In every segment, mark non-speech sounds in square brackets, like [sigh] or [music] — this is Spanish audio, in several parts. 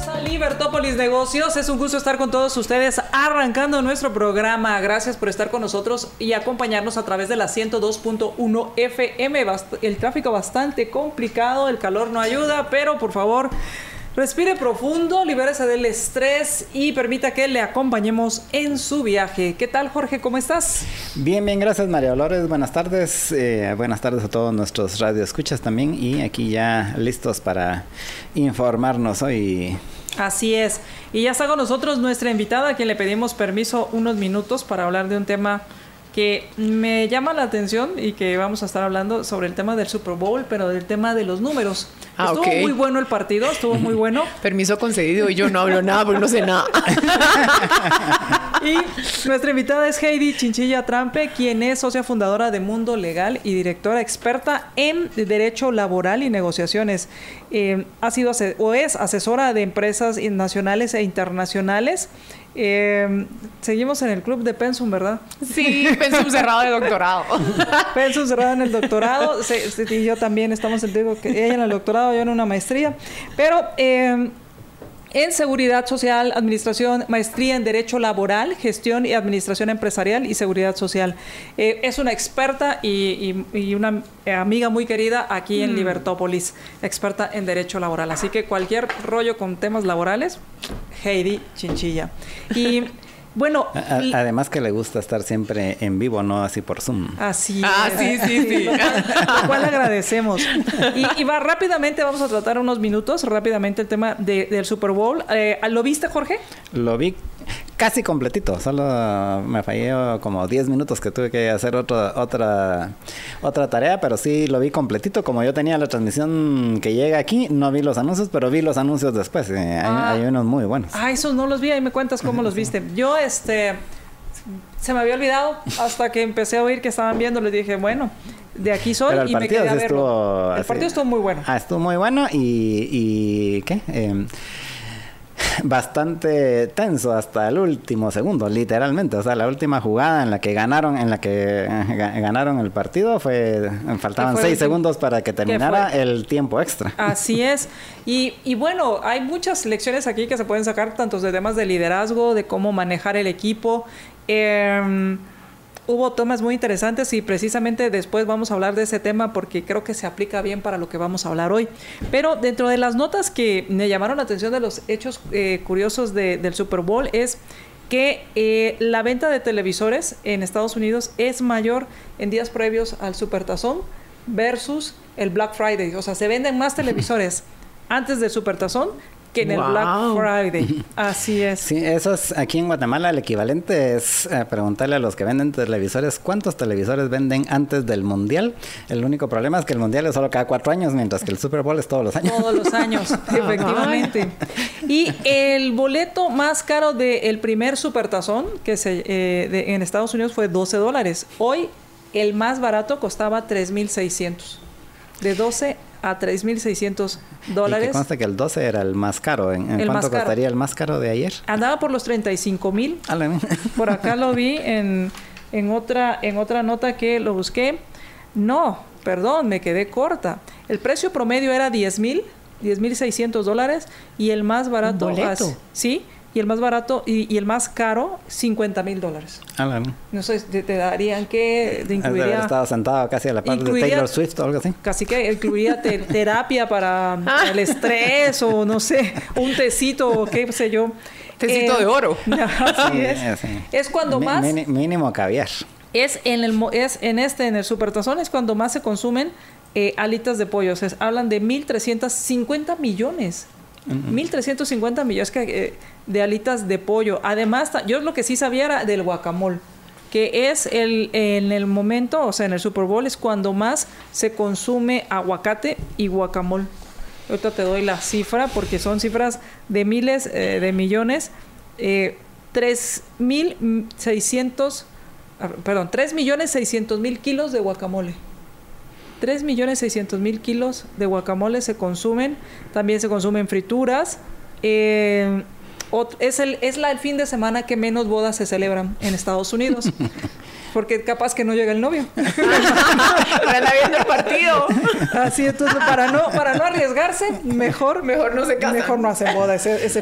Bienvenidos a Libertópolis Negocios. Es un gusto estar con todos ustedes arrancando nuestro programa. Gracias por estar con nosotros y acompañarnos a través de la 102.1 FM. El tráfico bastante complicado, el calor no ayuda, pero por favor, respire profundo, libérese del estrés y permita que le acompañemos en su viaje. ¿Qué tal, Jorge? ¿Cómo estás? Bien, bien, gracias María Dolores. Buenas tardes. eh, buenas tardes a todos nuestros radioescuchas también y aquí ya listos para informarnos hoy. Así es. Y ya está con nosotros nuestra invitada, a quien le pedimos permiso unos minutos para hablar de un tema que me llama la atención y que vamos a estar hablando sobre el tema del Super Bowl, pero del tema de los números. Ah, estuvo muy bueno el partido, estuvo muy bueno. [laughs] Permiso concedido y yo no hablo nada porque no sé nada. [laughs] Y nuestra invitada es Heidi Chinchilla Trampe, quien es socia fundadora de Mundo Legal y directora experta en Derecho Laboral y Negociaciones. Eh, ha sido o es asesora de empresas nacionales e internacionales. Eh, seguimos en el club de Pensum, ¿verdad? Sí, pensé un cerrado de doctorado. [laughs] Pensum cerrado en el doctorado. Se- se- y yo también estamos en digo que ella en el doctorado, yo en una maestría. Pero eh, en seguridad social, administración, maestría en derecho laboral, gestión y administración empresarial y seguridad social. Eh, es una experta y, y- y una amiga muy querida aquí en Libertópolis, experta en derecho laboral. Así que cualquier rollo con temas laborales, Heidi Chinchilla. Y bueno, A- a- y- además que le gusta estar siempre en vivo, no así por Zoom. Así Ah, es. sí, sí, sí. Lo cual agradecemos. Y, y va rápidamente, vamos a tratar unos minutos, rápidamente el tema de- del Super Bowl. Eh, ¿Lo viste, Jorge? Lo vi casi completito, solo me fallé como 10 minutos que tuve que hacer otra otra otra tarea, pero sí lo vi completito. Como yo tenía la transmisión que llega aquí, no vi los anuncios, pero vi los anuncios después. eh, hay, Ah. hay unos muy buenos. Ah, esos no los vi, ahí me cuentas cómo los viste. [laughs] Yo, este, se me había olvidado hasta que empecé a oír que estaban viendo, les dije, bueno, de aquí soy Pero el y me quedé a verlo. estuvo El partido estuvo muy bueno. Ah, estuvo muy bueno y, y ¿qué? Em, bastante tenso hasta el último segundo, literalmente. O sea, la última jugada en la que ganaron, en la que eh, ga- ganaron el partido fue faltaban fue seis segundos para que terminara el tiempo extra. Así es. Y, y bueno, hay muchas lecciones aquí que se pueden sacar, tanto de temas de liderazgo, de cómo manejar el equipo. Em, hubo temas muy interesantes y precisamente después vamos a hablar de ese tema porque creo que se aplica bien para lo que vamos a hablar hoy. Pero dentro de las notas que me llamaron la atención de los hechos eh, curiosos de- del Super Bowl es que eh, la venta de televisores en Estados Unidos es mayor en días previos al Supertazón versus el Black Friday. O sea, se venden más televisores [laughs] antes del Supertazón que en el. Black Friday. [laughs] Así es. Sí, eso es aquí en Guatemala el equivalente es eh, preguntarle a los que venden televisores cuántos televisores venden antes del mundial. El único problema es que el mundial es solo cada cuatro años, mientras que el Super Bowl es todos los años. Todos los años, [laughs] efectivamente. Y el boleto más caro del primer supertazón que se, eh, de- en Estados Unidos fue 12 dólares. Hoy el más barato costaba 3.600. De 12 a 3.600 Y que dólares. consta que el 12 era el más caro. ¿En, en El más cuánto caro. costaría el más caro de ayer? Andaba por los 35 mil. A la- [laughs] Por acá lo vi en, en, otra, en otra nota que lo busqué. No, perdón, me quedé corta. El precio promedio era 10 mil, 10 mil 600 dólares y el más barato... boleto? as- sí, y el más barato y, y el más caro 50 mil dólares. A la- No sé, te, te darían que te de haber incluiría... estado sentado casi a la par de Taylor Swift o algo así. Casi que incluiría te- [laughs] terapia para el estrés o no sé, un tecito o qué sé yo. Tecito de oro. [laughs] Así Sí, es. sí. Es cuando más... mínimo caviar. Es en el mo- es en este en el supertazón es cuando más se consumen eh, alitas de pollo. O sea, hablan de 1350 millones. 1350 millones eh, de alitas de pollo. Además, yo lo que sí sabía era del guacamole, que es el en el momento, o sea, en el Super Bowl es cuando más se consume aguacate y guacamole. Ahorita te doy la cifra porque son cifras de miles eh, de millones. Eh, 3.600 ah, perdón, 3 millones 600 mil kilos de guacamole. 3 millones 600 mil kilos de guacamole se consumen. También se consumen frituras. Eh, es, el, es la, el fin de semana que menos bodas se celebran en Estados Unidos. [laughs] Porque capaz que no llega el novio. [laughs] Viendo el partido. Así, entonces, para no, para no arriesgarse, mejor, Mejor no se casan. Mejor no hacen boda ese, ese.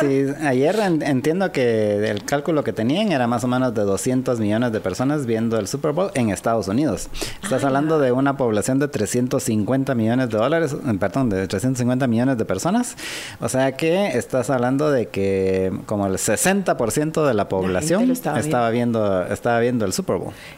Sí, ayer en- entiendo que el cálculo que tenían era más o menos de 200 millones de personas viendo el Super Bowl en Estados Unidos. Estás hablando de una población de 350 millones de dólares, eh, perdón, de 350 millones de personas. O sea que estás hablando de que como el 60% de la población estaba viendo estaba viendo el Super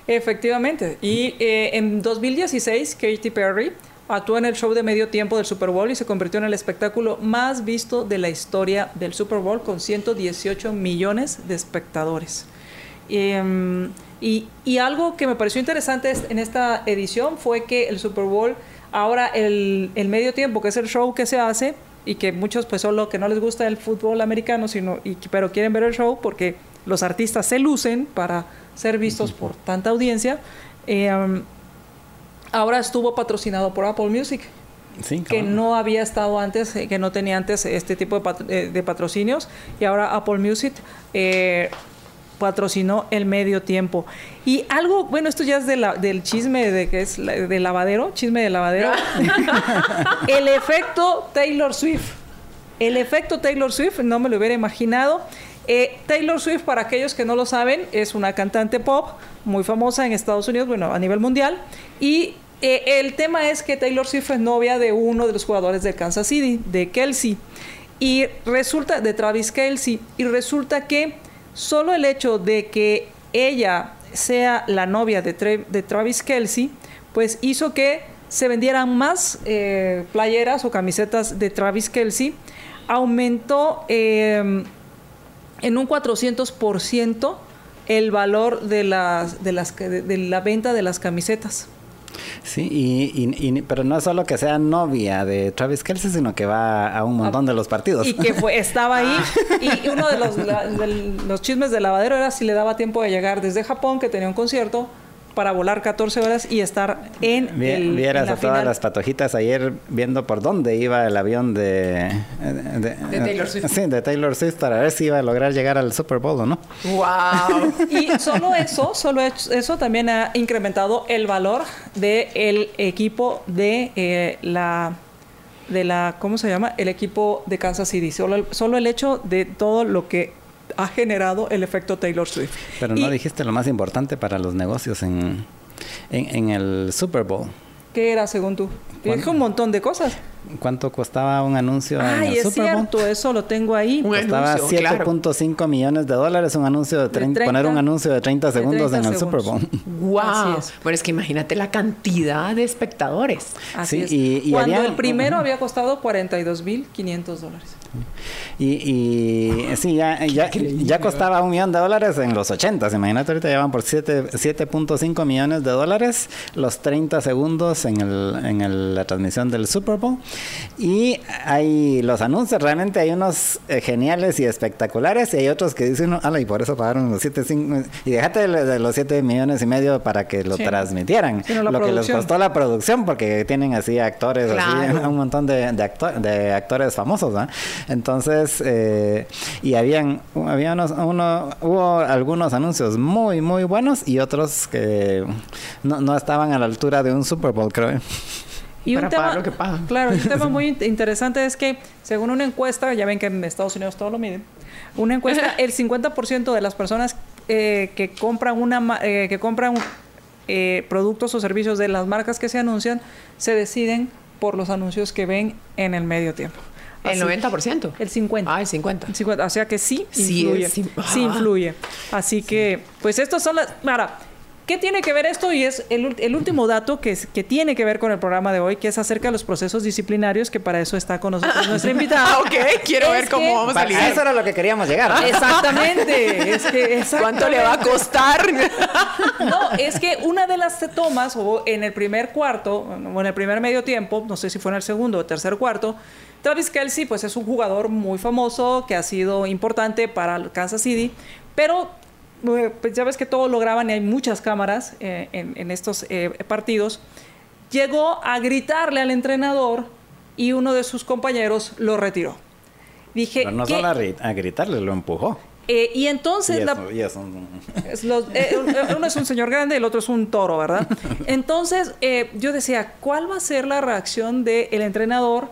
Efectivamente. Y eh, en 2016, Katy Perry actuó en el show de medio tiempo del Super Bowl y se convirtió en el espectáculo más visto de la historia del Super Bowl con 118 millones de espectadores. Em, y, y algo que me pareció interesante es- en esta edición fue que el Super Bowl, ahora el, el medio tiempo, que es el show que se hace, y que muchos pues solo que no les gusta el fútbol americano, sino, y, pero quieren ver el show porque los artistas se lucen para ser vistos por tanta audiencia, eh, um, ahora estuvo patrocinado por Apple Music Sí, que no había estado antes, eh, que no tenía antes este tipo de, eh, de patrocinios y ahora Apple Music eh, patrocinó el medio tiempo. Y algo, bueno, esto ya es de la- del chisme de que es la- de lavadero, chisme de lavadero. [laughs] el efecto Taylor Swift. El efecto Taylor Swift, no me lo hubiera imaginado. Eh, Taylor Swift, para aquellos que no lo saben, es una cantante pop muy famosa en Estados Unidos, bueno, a nivel mundial. Y eh, el tema es que Taylor Swift es novia de uno de los jugadores de Kansas City, de Kelsey. Y resulta, de Travis Kelsey, y resulta que solo el hecho de que ella sea la novia de, de Travis Kelsey, pues hizo que se vendieran más eh, playeras o camisetas de Travis Kelsey. Aumentó eh, en un 400% el valor de, las, de, las, de, de la venta de las camisetas. Sí, y, y- y- pero no es solo que sea novia de Travis Kelsey, sino que va a un montón de los partidos. Y que fue, estaba ahí. [laughs] Y uno de los, la- de los chismes del lavadero era si le daba tiempo de llegar desde Japón, que tenía un concierto, para volar 14 horas y estar en Vi- el, Vieras en la a todas final. las patojitas ayer viendo por dónde iba el avión de, de, De Taylor Swift. Sí, de Taylor Swift para ver si iba a lograr llegar al Super Bowl o no. Wow. [laughs] Y solo eso, solo eso también ha incrementado el valor del equipo de eh, la de la ¿cómo se llama? El equipo de Kansas City. Solo el, solo el hecho de todo lo que ha generado el efecto Taylor Swift. Pero no Y- dijiste lo más importante para los negocios en, en, en el Super Bowl. ¿Qué era según tú? Dijo un montón de cosas. ¿Cuánto costaba un anuncio en Ay, el es Super Bowl? cierto, eso lo tengo ahí. Un Costaba anuncio, claro. 7.5 millones de dólares un anuncio de, De 30, 30 poner un anuncio de 30 de segundos 30 en el Super Bowl. [laughs] segundos. Wow. Es. Bueno, es que imagínate la cantidad de espectadores. Así Sí, es. y- y Cuando había- el primero Ujú. había costado 42.500 dólares. Y, y sí, ya, ya, ya costaba un millón de dólares en los 80. Imagínate, ahorita ya van por siete- 7.5 millones de dólares los 30 segundos en, el, en el- la transmisión del Super Bowl. Y hay los anuncios, realmente hay unos eh, geniales y espectaculares. Y hay otros que dicen, ala, y por eso pagaron los 7, y déjate de, de los 7 millones y medio para que lo Sí. transmitieran. Sí, no, lo que les costó la producción, porque tienen así actores, así, un montón de, de, acto- de actores famosos, ¿va? Entonces, eh, y habían, había unos, uno, hubo algunos anuncios muy, muy buenos y otros que no, no estaban a la altura de un Super Bowl, creo. Y Para un tema, lo que pagan. Claro, un tema [laughs] muy in- interesante es que, según una encuesta, ya ven que en Estados Unidos todo lo miden, una encuesta, [laughs] el 50% de las personas eh, que compran una ma- eh, que compran eh, productos o servicios de las marcas que se anuncian, se deciden por los anuncios que ven en el medio tiempo. El Así- 90%. El 50. Ah, el 50. 50, o sea que sí Sí, influye. es- Sí, sí. [laughs] influye. Así que, pues estas son las... Ahora, ¿qué tiene que ver esto? Y es el, el último dato que, es- que tiene que ver con el programa de hoy, que es acerca de los procesos disciplinarios, que para eso está con nosotros nuestra invitada. Ah, [laughs] ok. Quiero Es ver cómo que- vamos a lidiar. eso era lo que queríamos llegar. Exactamente. [laughs] Es que, ¿Cuánto le va a exactamente. costar? [laughs] No, es que una de las tomas, o en el primer cuarto, o en el primer medio tiempo, no sé si fue en el segundo o tercer cuarto, Travis Kelsey, pues es un jugador muy famoso que ha sido importante para el Kansas City, pero pues ya ves que todo lo graban y hay muchas cámaras eh, en, en estos eh, partidos, llegó a gritarle al entrenador y uno de sus compañeros lo retiró. Dije, Pero no solo a, a gritarle, lo empujó. Eh, y entonces la- es los- eh, uno es un señor grande el otro es un toro, ¿verdad? [laughs] Entonces eh, yo decía, ¿cuál va a ser la reacción del entrenador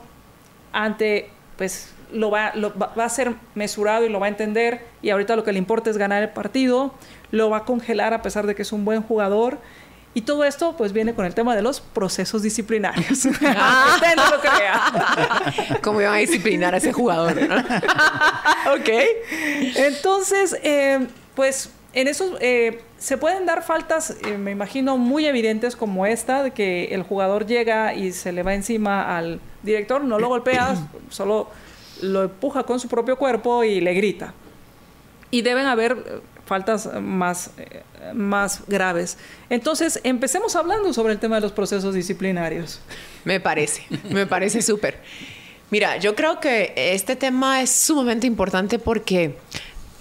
ante, pues, lo va, lo va, va a ser mesurado y lo va a entender y ahorita lo que le importa es ganar el partido, lo va a congelar a pesar de que es un buen jugador. Y todo esto pues viene con el tema de los procesos disciplinarios. [laughs] [laughs] Usted no lo crea. [laughs] ¿Cómo iban a disciplinar a ese jugador? no? ok. Entonces, eh, pues en esos eh, se pueden dar faltas, eh, me imagino, muy evidentes como esta, de que el jugador llega y se le va encima al director, no lo golpea, [clears throat] solo lo empuja con su propio cuerpo y le grita. Y deben haber eh, faltas más, eh, más graves. Entonces, empecemos hablando sobre el tema de los procesos disciplinarios. Me parece, me parece súper. Mira, yo creo que este tema es sumamente importante porque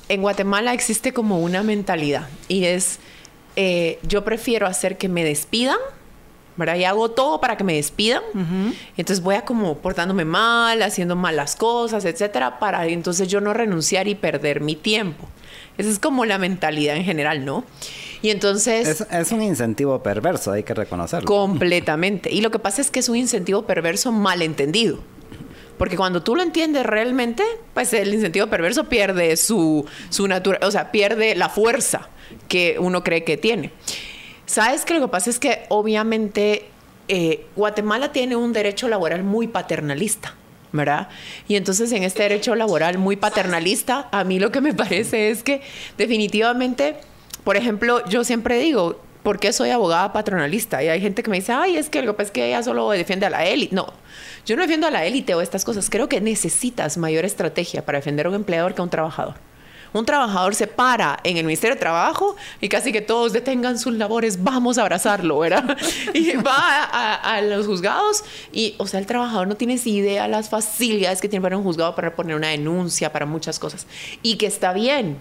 en Guatemala existe como una mentalidad y es, eh, yo prefiero hacer que me despidan, ¿verdad? Y hago todo para que me despidan. Entonces voy a como portándome mal, haciendo malas cosas, etcétera, para entonces yo no renunciar y perder mi tiempo. Esa es como la mentalidad en general, ¿no? Y entonces... Es, es un incentivo perverso, hay que reconocerlo. Completamente. Y lo que pasa es que es un incentivo perverso malentendido. Porque cuando tú lo entiendes realmente, pues el incentivo perverso pierde su, su natura, o sea, pierde la fuerza que uno cree que tiene. Sabes que lo que pasa es que obviamente eh, Guatemala tiene un derecho laboral muy paternalista. ¿verdad? Y entonces en este derecho laboral muy paternalista, a mí lo que me [laughs] parece es que definitivamente, por ejemplo, yo siempre digo, ¿por qué soy abogada patronalista? Y hay gente que me dice, ay, es que lo que pasa es que ella solo defiende a la élite. No, yo no defiendo a la élite o estas cosas. Creo que necesitas mayor estrategia para defender a un empleador que a un trabajador. Un trabajador se para en el Ministerio de Trabajo y casi que todos detengan sus labores, vamos a abrazarlo, ¿verdad? [laughs] Y va a, a- a los juzgados y, o sea, el trabajador no tiene idea las facilidades que tiene para un juzgado para poner una denuncia, para muchas cosas. Y que está bien,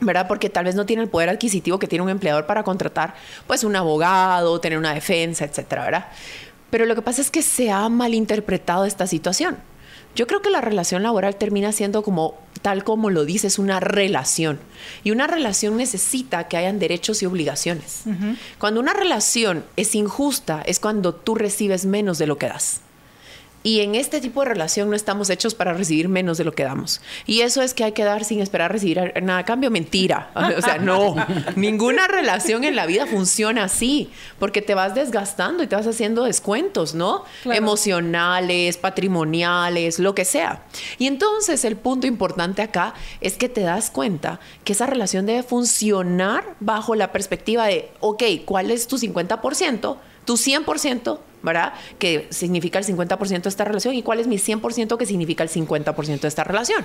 ¿verdad? Porque tal vez no tiene el poder adquisitivo que tiene un empleador para contratar, pues, un abogado, tener una defensa, etcétera, ¿verdad? Pero lo que pasa es que se ha malinterpretado esta situación. Yo creo que la relación laboral termina siendo como, tal como lo dices, una relación. Y una relación necesita que hayan derechos y obligaciones. Cuando una relación es injusta, es cuando tú recibes menos de lo que das. Y en este tipo de relación no estamos hechos para recibir menos de lo que damos. Y eso es que hay que dar sin esperar recibir nada a cambio. Mentira. [laughs] O sea, no. Ninguna relación en la vida funciona así. Porque te vas desgastando y te vas haciendo descuentos, ¿no? Claro. Emocionales, patrimoniales, lo que sea. Y entonces el punto importante acá es que te das cuenta que esa relación debe funcionar bajo la perspectiva de, ok, ¿cuál es tu 50%? Tu 100%, ¿verdad? Que significa el 50% de esta relación. ¿Y cuál es mi 100% que significa el 50% de esta relación?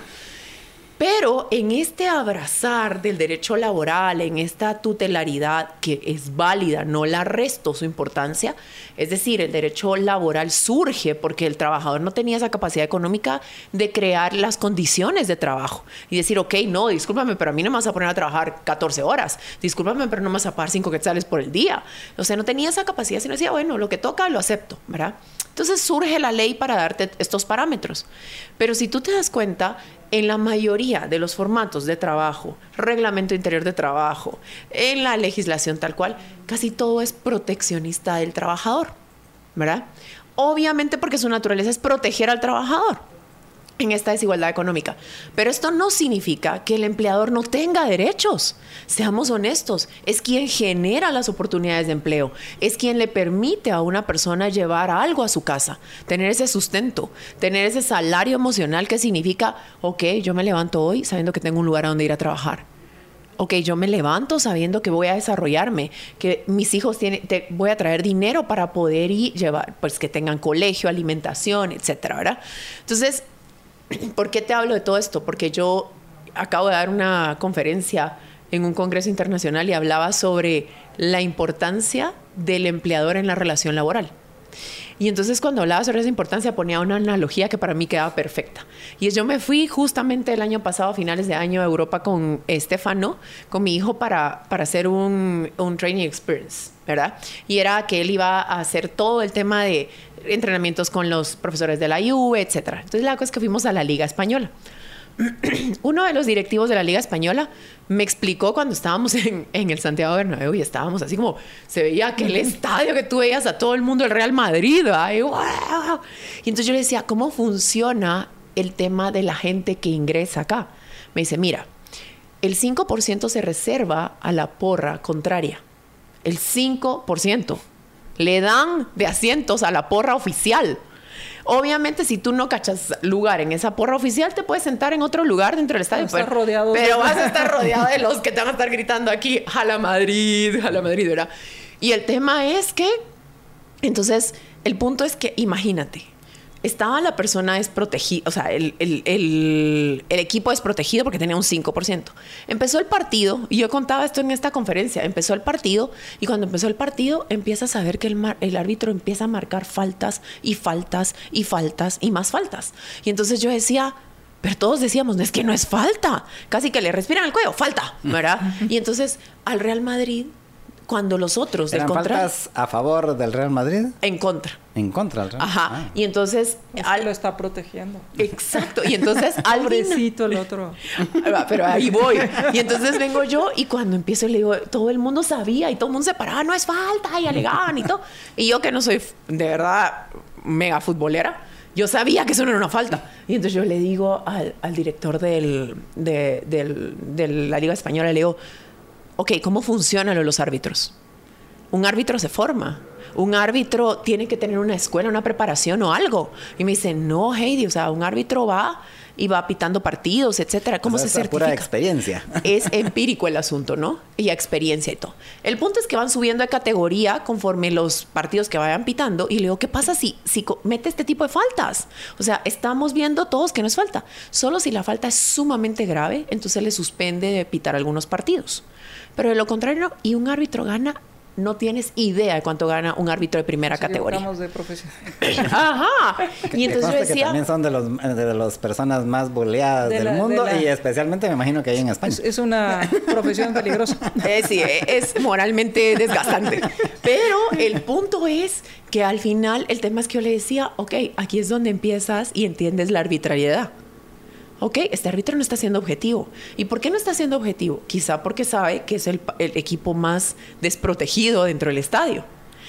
Pero en este abrazar del derecho laboral, en esta tutelaridad que es válida, no la resto su importancia, es decir, el derecho laboral surge porque el trabajador no tenía esa capacidad económica de crear las condiciones de trabajo y decir, ok, no, discúlpame, pero a mí no me vas a poner a trabajar 14 horas, discúlpame, pero no me vas a pagar 5 quetzales por el día. O sea, no tenía esa capacidad, sino decía, bueno, lo que toca lo acepto, ¿verdad? Entonces surge la ley para darte estos parámetros. Pero si tú te das cuenta, en la mayoría de los formatos de trabajo, reglamento interior de trabajo, en la legislación tal cual, casi todo es proteccionista del trabajador, ¿verdad? Obviamente porque su naturaleza es proteger al trabajador en esta desigualdad económica. Pero esto no significa que el empleador no tenga derechos. Seamos honestos, es quien genera las oportunidades de empleo, es quien le permite a una persona llevar algo a su casa, tener ese sustento, tener ese salario emocional que significa, ok, yo me levanto hoy sabiendo que tengo un lugar a donde ir a trabajar. Ok, yo me levanto sabiendo que voy a desarrollarme, que mis hijos tienen, te- voy a traer dinero para poder ir llevar, pues que tengan colegio, alimentación, etcétera, ¿verdad? Entonces, [clears throat] ¿Por qué te hablo de todo esto? Porque yo acabo de dar una conferencia en un congreso internacional y hablaba sobre la importancia del empleador en la relación laboral. Y entonces cuando hablaba sobre esa importancia ponía una analogía que para mí quedaba perfecta. Y es yo me fui justamente el año pasado, a finales de año, a Europa con Estefano, con mi hijo, para, para hacer un, un training experience, ¿verdad? Y era que él iba a hacer todo el tema de entrenamientos con los profesores de la IU, etcétera. Entonces la cosa es que fuimos a la Liga Española. [clears throat] Uno de los directivos de la Liga Española me explicó cuando estábamos [laughs] en, el Santiago Bernabéu y estábamos así como se veía aquel estadio que tú veías a todo el mundo el Real Madrid y, y entonces yo le decía cómo funciona el tema de la gente que ingresa acá me dice mira el 5% se reserva a la porra contraria. El 5% le dan de asientos a la porra oficial Obviamente, si tú no cachas lugar en esa porra oficial, te puedes sentar en otro lugar dentro del estadio. Pero, rodeado pero vas a estar [laughs] rodeado de los que te van a estar gritando aquí, jala Madrid, jala Madrid, ¿verdad? Y el tema es que, entonces, el punto es que, imagínate, estaba la persona desprotegida, o sea, el, el, el, el, equipo desprotegido porque tenía un 5%. Empezó el partido, y yo contaba esto en esta conferencia, empezó el partido, y cuando empezó el partido empiezas a ver que el, mar, el árbitro empieza a marcar faltas y faltas y faltas y más faltas. Y entonces yo decía, pero todos decíamos, no es que no es falta, casi que le respiran el cuello, falta, ¿verdad? [laughs] y entonces al Real Madrid cuando los otros ¿Eran del contra faltas a favor del Real Madrid? En contra. En contra del Real Ajá. Ah. Y entonces. Es al... que lo está protegiendo. Exacto. Y entonces. [laughs] al Pobrecito el otro. [laughs] Pero ahí voy. Y entonces vengo yo y cuando empiezo le digo, todo el mundo sabía y todo el mundo se paraba, no es falta, y alegaban y todo. Y yo que no soy de verdad mega futbolera. Yo sabía que eso no era una falta. Y entonces yo le digo al, al director del, de, del, de la Liga Española, le digo, ok, ¿cómo funcionan los árbitros? Un árbitro se forma. Un árbitro tiene que tener una escuela, una preparación o algo. Y me dice, no, Heidi, o sea, un árbitro va y va pitando partidos, etcétera. ¿Cómo O sea, se es pura certifica? experiencia. [laughs] Es empírico el asunto, ¿no? Y experiencia y todo. El punto es que van subiendo de categoría conforme los partidos que vayan pitando. Y le digo, ¿qué pasa si, si mete este tipo de faltas? O sea, estamos viendo todos que no es falta. Solo si la falta es sumamente grave, entonces le suspende de pitar algunos partidos. Pero de lo contrario, y un árbitro gana, no tienes idea de cuánto gana un árbitro de primera categoría. equivocamos de profesión. [coughs] Ajá. Y entonces yo que decía, también son de los de las personas más boleadas De del la- de mundo la- y especialmente me imagino que hay en España. Es, es una profesión [laughs] peligrosa. Eh, sí, eh, es moralmente desgastante. Pero el punto es que al final el tema es que yo le decía, ok, aquí es donde empiezas y entiendes la arbitrariedad. Ok, este árbitro no está siendo objetivo. ¿Y por qué no está siendo objetivo? Quizá porque sabe que es el, equipo más desprotegido dentro del estadio.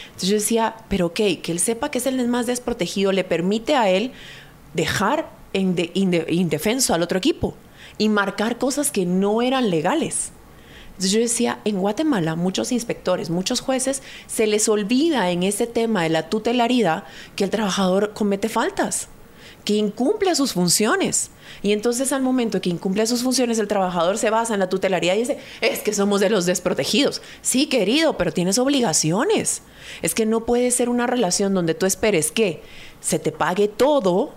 Entonces yo decía, pero ok, que él sepa que es el más desprotegido le permite a él dejar en de- inde- indefenso al otro equipo y marcar cosas que no eran legales. Entonces yo decía, en Guatemala muchos inspectores, muchos jueces, se les olvida en ese tema de la tutelaridad que el trabajador comete faltas, que incumple sus funciones. Y entonces al momento que incumple sus funciones, el trabajador se basa en la tutelaridad y dice, es que somos de los desprotegidos. Sí, querido, pero tienes obligaciones. Es que no puede ser una relación donde tú esperes que se te pague todo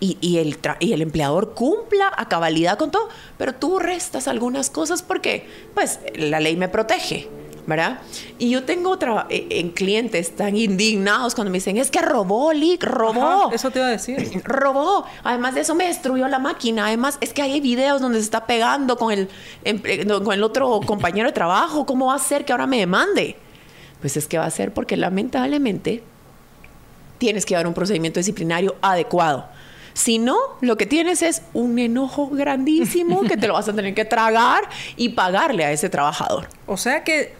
y, el, y el empleador cumpla a cabalidad con todo, pero tú restas algunas cosas porque, pues, la ley me protege, ¿verdad? Y yo tengo eh, en clientes tan indignados cuando me dicen, es que robó, Lick, robó. Ajá, eso te iba a decir. [clears throat] Robó. Además de eso me destruyó la máquina. Además es que hay videos donde se está pegando con el, emple- no, con el otro compañero de trabajo. ¿Cómo va a ser que ahora me demande? Pues es que va a ser porque lamentablemente tienes que dar un procedimiento disciplinario adecuado. Si no, lo que tienes es un enojo grandísimo que te lo vas a tener que tragar y pagarle a ese trabajador. O sea que,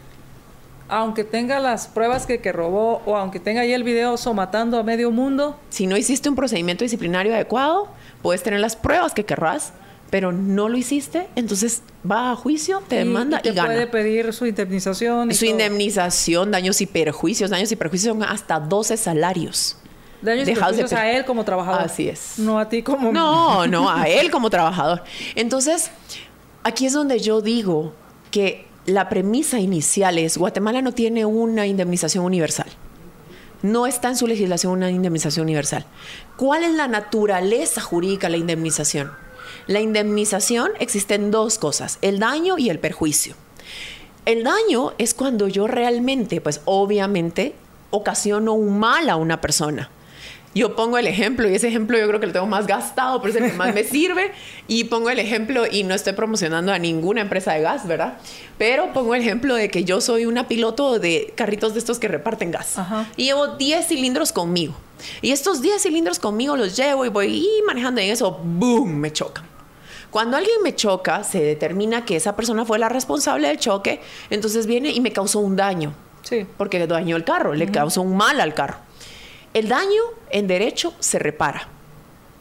aunque tenga las pruebas que, que robó o aunque tenga ahí el video somatando a medio mundo, Si no hiciste un procedimiento disciplinario adecuado, puedes tener las pruebas que querrás, pero no lo hiciste, entonces va a juicio, te demanda y, y te gana. puede pedir su indemnización. y Su todo. indemnización, daños y perjuicios. Daños y perjuicios son hasta 12 salarios. Daños y de perjuicios a él como trabajador. Así es. No a ti como... No, [laughs] no, a él como trabajador. Entonces, aquí es donde yo digo que la premisa inicial es, Guatemala no tiene una indemnización universal. No está en su legislación una indemnización universal. ¿Cuál es la naturaleza jurídica de la indemnización? La indemnización existe en dos cosas, el daño y el perjuicio. El daño es cuando yo realmente, pues obviamente, ocasiono un mal a una persona. Yo pongo el ejemplo, y ese ejemplo yo creo que lo tengo más gastado, pero es el que más me [laughs] sirve. Y pongo el ejemplo, y no estoy promocionando a ninguna empresa de gas, ¿verdad? Pero pongo el ejemplo de que yo soy una piloto de carritos de estos que reparten gas. Y llevo 10 cilindros conmigo. Y estos 10 cilindros conmigo los llevo y voy manejando y en eso, ¡boom!, me chocan. Cuando alguien me choca, se determina que esa persona fue la responsable del choque, entonces viene y me causó un daño. Sí. Porque dañó el carro, le causó un mal al carro. El daño en derecho se repara.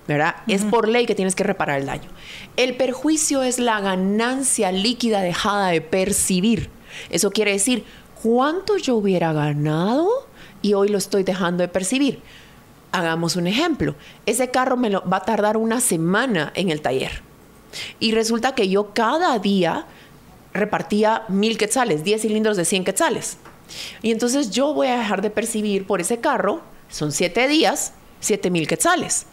¿verdad? Es por ley que tienes que reparar el daño. El perjuicio es la ganancia líquida dejada de percibir. Eso quiere decir cuánto yo hubiera ganado y hoy lo estoy dejando de percibir. Hagamos un ejemplo. Ese carro me lo va a tardar una semana en el taller. Y resulta que yo cada día repartía mil quetzales, 10 cilindros de 100 quetzales. Y entonces yo voy a dejar de percibir por ese carro, son 7 días, 7 mil quetzales.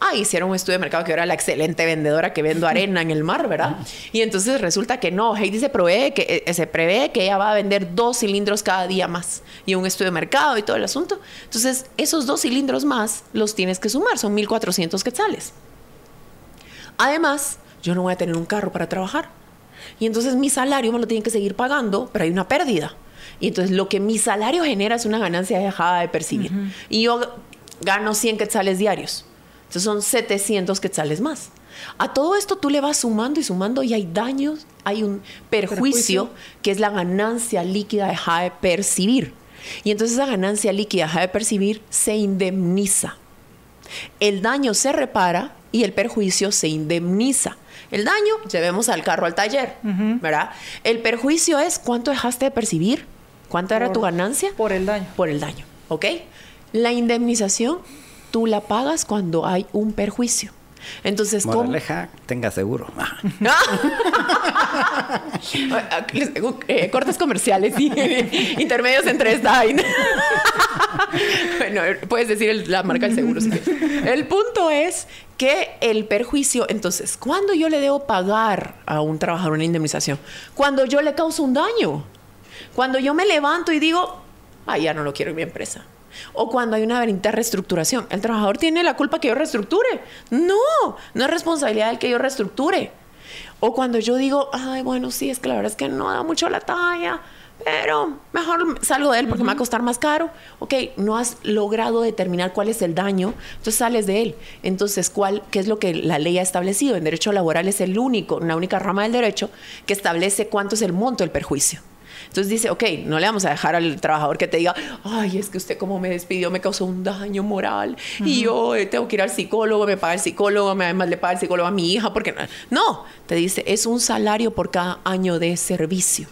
Ah, hicieron un estudio de mercado que era la excelente vendedora que vendo arena en el mar, ¿verdad? Y entonces resulta que no, Heidi se, prevé que, eh, se prevé que ella va a vender dos cilindros cada día más. Y un estudio de mercado y todo el asunto. Entonces, esos dos cilindros más los tienes que sumar, son 1.400 quetzales. Además, yo no voy a tener un carro para trabajar. Y entonces mi salario me lo tienen que seguir pagando, pero hay una pérdida. Y entonces lo que mi salario genera es una ganancia dejada de percibir. Y yo gano 100 quetzales diarios. Entonces son 700 quetzales más. A todo esto tú le vas sumando y sumando y hay daños, hay un perjuicio, que es la ganancia líquida dejada de percibir. Y entonces esa ganancia líquida dejada de percibir se indemniza. El daño se repara y el perjuicio se indemniza. El daño, llevemos al carro al taller, ¿verdad? El perjuicio es cuánto dejaste de percibir, cuánta era tu ganancia. Por el daño. Por el daño, ¿ok? La indemnización tú la pagas cuando hay un perjuicio. Entonces, ¿cómo? Moraleja, tenga seguro. [laughs] Eh, cortes comerciales y [laughs] intermedios entre Stein. [laughs] bueno, puedes decir la marca del seguro. El punto es que el perjuicio, entonces, ¿cuándo yo le debo pagar a un trabajador una indemnización? Cuando yo le causo un daño. Cuando yo me levanto y digo, ah, ya no lo quiero en mi empresa. O cuando hay una bendita reestructuración. El trabajador tiene la culpa que yo reestructure. No, no es responsabilidad del que yo reestructure. O cuando yo digo, ay, bueno, sí, es que la verdad es que no da mucho la talla pero mejor salgo de él porque me va a costar más caro. Ok, no has logrado determinar cuál es el daño, entonces sales de él. Entonces, ¿cuál, ¿qué es lo que la ley ha establecido? En derecho laboral es el único, una única rama del derecho que establece cuánto es el monto del perjuicio. Entonces dice, ok, no le vamos a dejar al trabajador que te diga, ay, es que usted como me despidió me causó un daño moral y yo eh, tengo que ir al psicólogo, me paga el psicólogo, además le paga el psicólogo a mi hija, porque no, te dice, es un salario por cada año de servicio.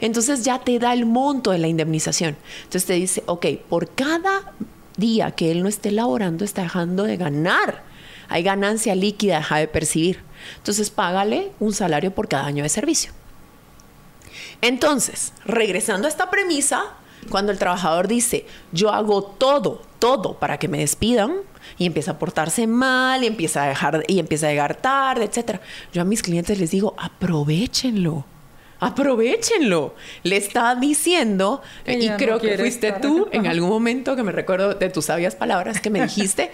Entonces ya te da el monto de la indemnización. Entonces te dice, ok, por cada día que él no esté laborando, está dejando de ganar. Hay ganancia líquida, deja de percibir. Entonces págale un salario por cada año de servicio. Entonces, regresando a esta premisa, cuando el trabajador dice, yo hago todo, todo para que me despidan, y empieza a portarse mal, y empieza a dejar, y empieza a llegar tarde, etc. Yo a mis clientes les digo, aprovechenlo aprovechenlo. Le está diciendo, y creo que fuiste tú en algún momento que me recuerdo de tus sabias palabras que me [laughs] dijiste,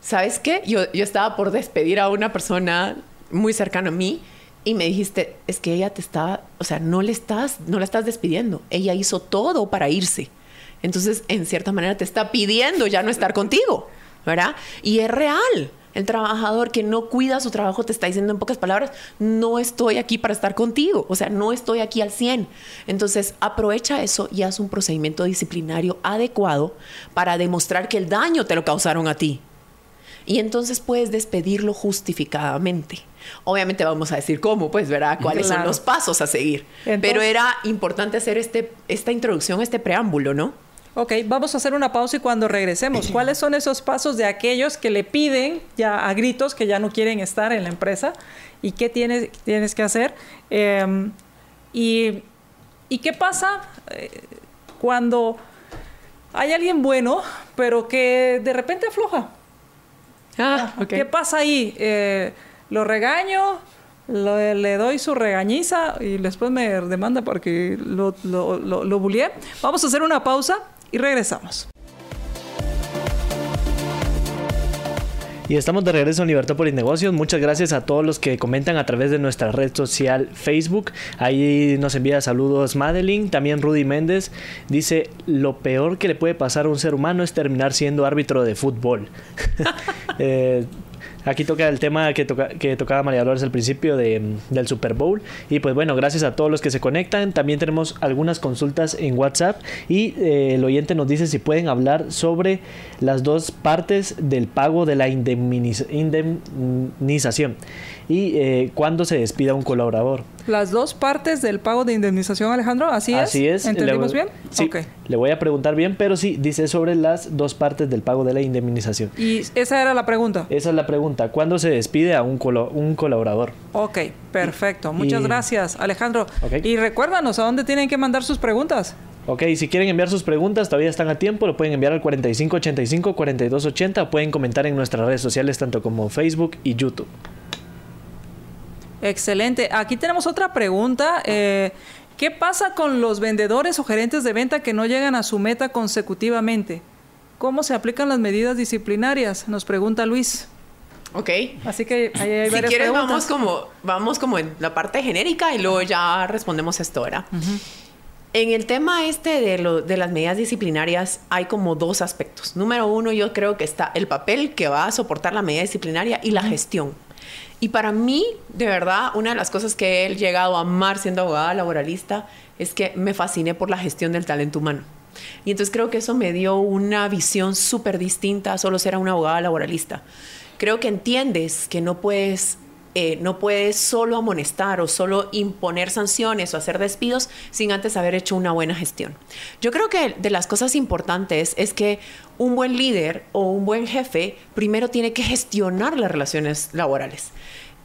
¿sabes qué? Yo, yo estaba por despedir a una persona muy cercana a mí y me dijiste, es que ella te está, o sea, no le estás, no la estás despidiendo. Ella hizo todo para irse. Entonces, en cierta manera te está pidiendo ya no estar contigo, ¿verdad? Y es real. El trabajador que no cuida su trabajo te está diciendo en pocas palabras, no estoy aquí para estar contigo, o sea, no estoy aquí al 100. Entonces, aprovecha eso y haz un procedimiento disciplinario adecuado para demostrar que el daño te lo causaron a ti. Y entonces puedes despedirlo justificadamente. Obviamente vamos a decir cómo, pues, ¿verdad? ¿Cuáles son los pasos a seguir? Pero era importante hacer este, esta introducción, este preámbulo, ¿no? Ok, vamos a hacer una pausa y cuando regresemos, [clears throat] ¿cuáles son esos pasos de aquellos que le piden ya a gritos que ya no quieren estar en la empresa y qué tienes, tienes que hacer? Em, y, qué pasa eh, cuando hay alguien bueno, pero que de repente afloja? Ah, okay. ¿Qué pasa ahí? Eh, ¿Lo regaño? le doy su regañiza y después me demanda porque lo, lo, lo, Vamos a hacer una pausa y regresamos. Y estamos de regreso en Libertópolis Negocios. Muchas gracias a todos los que comentan a través de nuestra red social Facebook. Ahí nos envía saludos Madeline, también Rudy Méndez. Dice, lo peor que le puede pasar a un ser humano es terminar siendo árbitro de fútbol. [laughs] eh, Aquí toca el tema que, toca, que tocaba María Dolores al principio de, del Super Bowl. Y pues bueno, gracias a todos los que se conectan. También tenemos algunas consultas en WhatsApp. Y eh, el oyente nos dice si pueden hablar sobre las dos partes del pago de la indemniz indemnización y eh, cuándo se despida un colaborador. Las dos partes del pago de indemnización, Alejandro, así, así es. ¿Entendimos bien? Sí, okay. le voy a preguntar bien, pero sí, dice sobre las dos partes del pago de la indemnización. ¿Y esa era la pregunta? Esa es la pregunta. ¿Cuándo se despide a un, colo un colaborador? Ok, perfecto. Muchas y... gracias, Alejandro. Okay. Y recuérdanos a dónde tienen que mandar sus preguntas. Ok, si quieren enviar sus preguntas, todavía están a tiempo, lo pueden enviar al 4585-4280 o pueden comentar en nuestras redes sociales, tanto como Facebook y YouTube. Excelente. Aquí tenemos otra pregunta. Eh, ¿Qué pasa con los vendedores o gerentes de venta que no llegan a su meta consecutivamente? ¿Cómo se aplican las medidas disciplinarias? Nos pregunta Luis. Ok. Así que ahí hay si varias quieres, preguntas. vamos como, vamos como en la parte genérica y luego ya respondemos esto. Uh -huh. En el tema este de, lo, de, las medidas disciplinarias hay como dos aspectos. Número uno, yo creo que está el papel que va a soportar la medida disciplinaria y la uh -huh. gestión. Y para mí, de verdad, una de las cosas que he llegado a amar siendo abogada laboralista es que me fasciné por la gestión del talento humano. Y entonces creo que eso me dio una visión súper distinta a solo ser una abogada laboralista. Creo que entiendes que no puedes eh, no puedes solo amonestar o solo imponer sanciones o hacer despidos sin antes haber hecho una buena gestión. Yo creo que de las cosas importantes es que un buen líder o un buen jefe primero tiene que gestionar las relaciones laborales.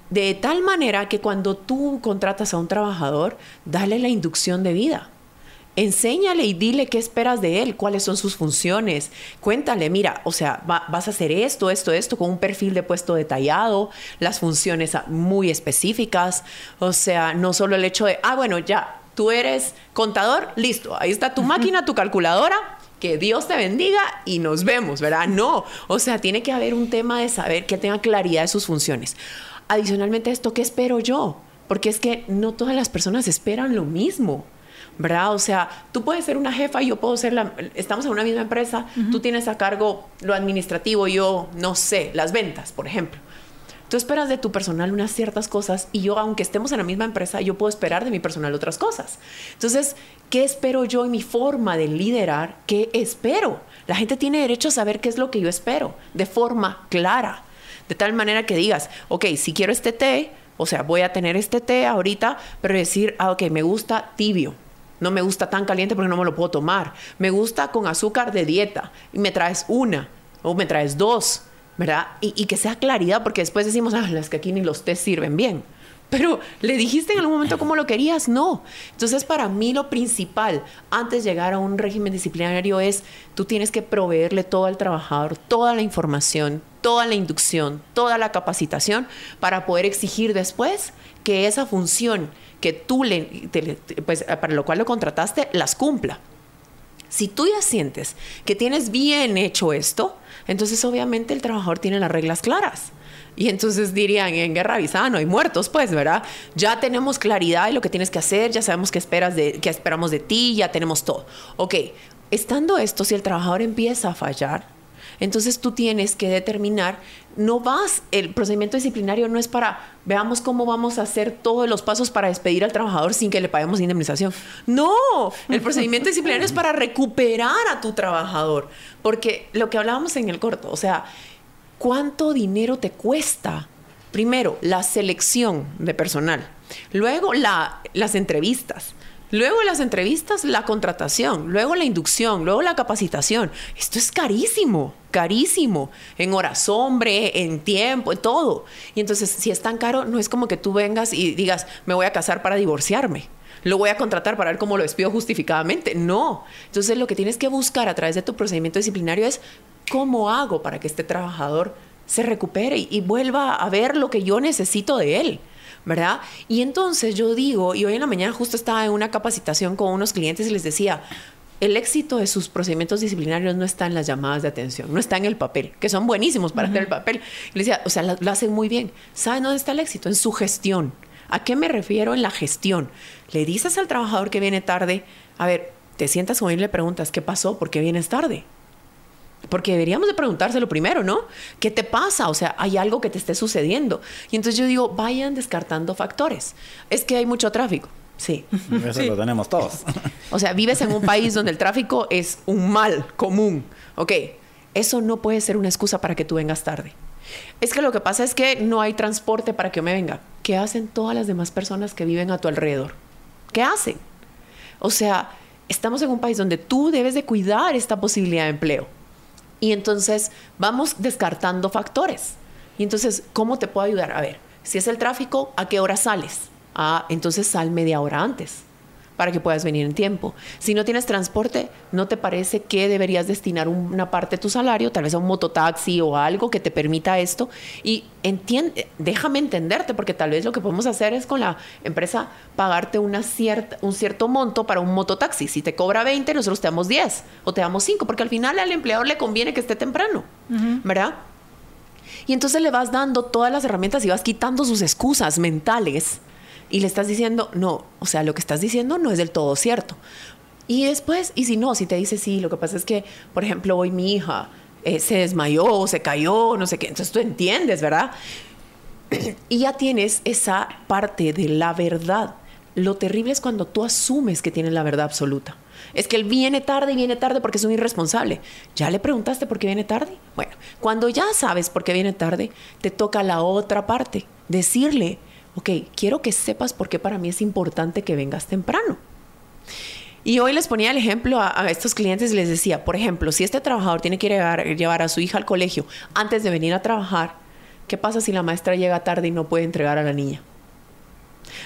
De tal manera que cuando tú contratas a un trabajador, dale la inducción de vida. Enséñale y dile qué esperas de él, cuáles son sus funciones. Cuéntale, mira, o sea, va, vas a hacer esto, esto, esto, con un perfil de puesto detallado, las funciones muy específicas. O sea, no solo el hecho de, ah, bueno, ya, tú eres contador, listo, ahí está tu máquina, tu calculadora, que Dios te bendiga y nos vemos, ¿verdad? No, o sea, tiene que haber un tema de saber que tenga claridad de sus funciones. Adicionalmente a esto, ¿qué espero yo? Porque es que no todas las personas esperan lo mismo. ¿Verdad? O sea, tú puedes ser una jefa y yo puedo ser la... Estamos en una misma empresa, uh -huh. tú tienes a cargo lo administrativo, yo, no sé, las ventas, por ejemplo. Tú esperas de tu personal unas ciertas cosas y yo, aunque estemos en la misma empresa, yo puedo esperar de mi personal otras cosas. Entonces, ¿qué espero yo en mi forma de liderar? ¿Qué espero? La gente tiene derecho a saber qué es lo que yo espero, de forma clara. De tal manera que digas, ok, si quiero este té, o sea, voy a tener este té ahorita, pero decir, ah, ok, me gusta tibio, no me gusta tan caliente porque no me lo puedo tomar. Me gusta con azúcar de dieta. Y me traes una o me traes dos, ¿verdad? Y, y que sea claridad porque después decimos, ah, las que aquí ni los tés sirven bien. Pero le dijiste en algún momento cómo lo querías, no. Entonces, para mí lo principal antes de llegar a un régimen disciplinario es tú tienes que proveerle todo al trabajador, toda la información, toda la inducción, toda la capacitación para poder exigir después que esa función que tú le, te, pues, para lo cual lo contrataste, las cumpla. Si tú ya sientes que tienes bien hecho esto, entonces obviamente el trabajador tiene las reglas claras. Y entonces dirían, en guerra avisada no hay muertos, pues, ¿verdad? Ya tenemos claridad de lo que tienes que hacer, ya sabemos qué, esperas de, qué esperamos de ti, ya tenemos todo. Ok, estando esto, si el trabajador empieza a fallar, entonces tú tienes que determinar, no vas, el procedimiento disciplinario no es para, veamos cómo vamos a hacer todos los pasos para despedir al trabajador sin que le paguemos indemnización. No, el procedimiento disciplinario es para recuperar a tu trabajador, porque lo que hablábamos en el corto, o sea, ¿cuánto dinero te cuesta? Primero, la selección de personal, luego la, las entrevistas, Luego las entrevistas, la contratación, luego la inducción, luego la capacitación. Esto es carísimo, carísimo, en horas hombre, en tiempo, en todo. Y entonces, si es tan caro, no es como que tú vengas y digas, me voy a casar para divorciarme. Lo voy a contratar para ver cómo lo despido justificadamente. No. Entonces, lo que tienes que buscar a través de tu procedimiento disciplinario es cómo hago para que este trabajador se recupere y, y vuelva a ver lo que yo necesito de él. ¿Verdad? Y entonces yo digo, y hoy en la mañana justo estaba en una capacitación con unos clientes y les decía, el éxito de sus procedimientos disciplinarios no está en las llamadas de atención, no está en el papel, que son buenísimos para hacer el papel. Y le decía, o sea, lo, lo hacen muy bien. ¿Saben dónde está el éxito? En su gestión. ¿A qué me refiero en la gestión? Le dices al trabajador que viene tarde, a ver, te sientas con él y le preguntas, ¿qué pasó? ¿Por qué vienes tarde? Porque deberíamos de preguntárselo primero, ¿no? ¿Qué te pasa? O sea, hay algo que te esté sucediendo. Y entonces yo digo, vayan descartando factores. Es que hay mucho tráfico. Sí. Eso lo tenemos todos. [laughs] O sea, vives en un país donde el tráfico es un mal común. Ok, eso no puede ser una excusa para que tú vengas tarde. Es que lo que pasa es que no hay transporte para que yo me venga. ¿Qué hacen todas las demás personas que viven a tu alrededor? ¿Qué hacen? O sea, estamos en un país donde tú debes de cuidar esta posibilidad de empleo. Y entonces vamos descartando factores. Y entonces, ¿cómo te puedo ayudar? A ver, si es el tráfico, ¿a qué hora sales? Ah, entonces sal media hora antes para que puedas venir en tiempo. Si no tienes transporte, ¿no te parece que deberías destinar una parte de tu salario, tal vez a un mototaxi o algo que te permita esto? Y entiende, déjame entenderte, porque tal vez lo que podemos hacer es con la empresa pagarte una cierta, un cierto monto para un mototaxi. Si te cobra 20, nosotros te damos 10 o te damos 5, porque al final al empleador le conviene que esté temprano, ¿verdad? Y entonces le vas dando todas las herramientas y vas quitando sus excusas mentales y le estás diciendo, no, o sea, lo que estás diciendo no es del todo cierto. Y después, y si no, si te dice, sí, lo que pasa es que, por ejemplo, hoy mi hija eh, se desmayó, se cayó, no sé qué, entonces tú entiendes, ¿verdad? [clears throat] y ya tienes esa parte de la verdad. Lo terrible es cuando tú asumes que tienes la verdad absoluta. Es que él viene tarde y viene tarde porque es un irresponsable. ¿Ya le preguntaste por qué viene tarde? Bueno, cuando ya sabes por qué viene tarde, te toca la otra parte, decirle, ok, quiero que sepas por qué para mí es importante que vengas temprano. Y hoy les ponía el ejemplo a, estos clientes y les decía, por ejemplo, si este trabajador tiene que llevar a su hija al colegio antes de venir a trabajar, ¿qué pasa si la maestra llega tarde y no puede entregar a la niña?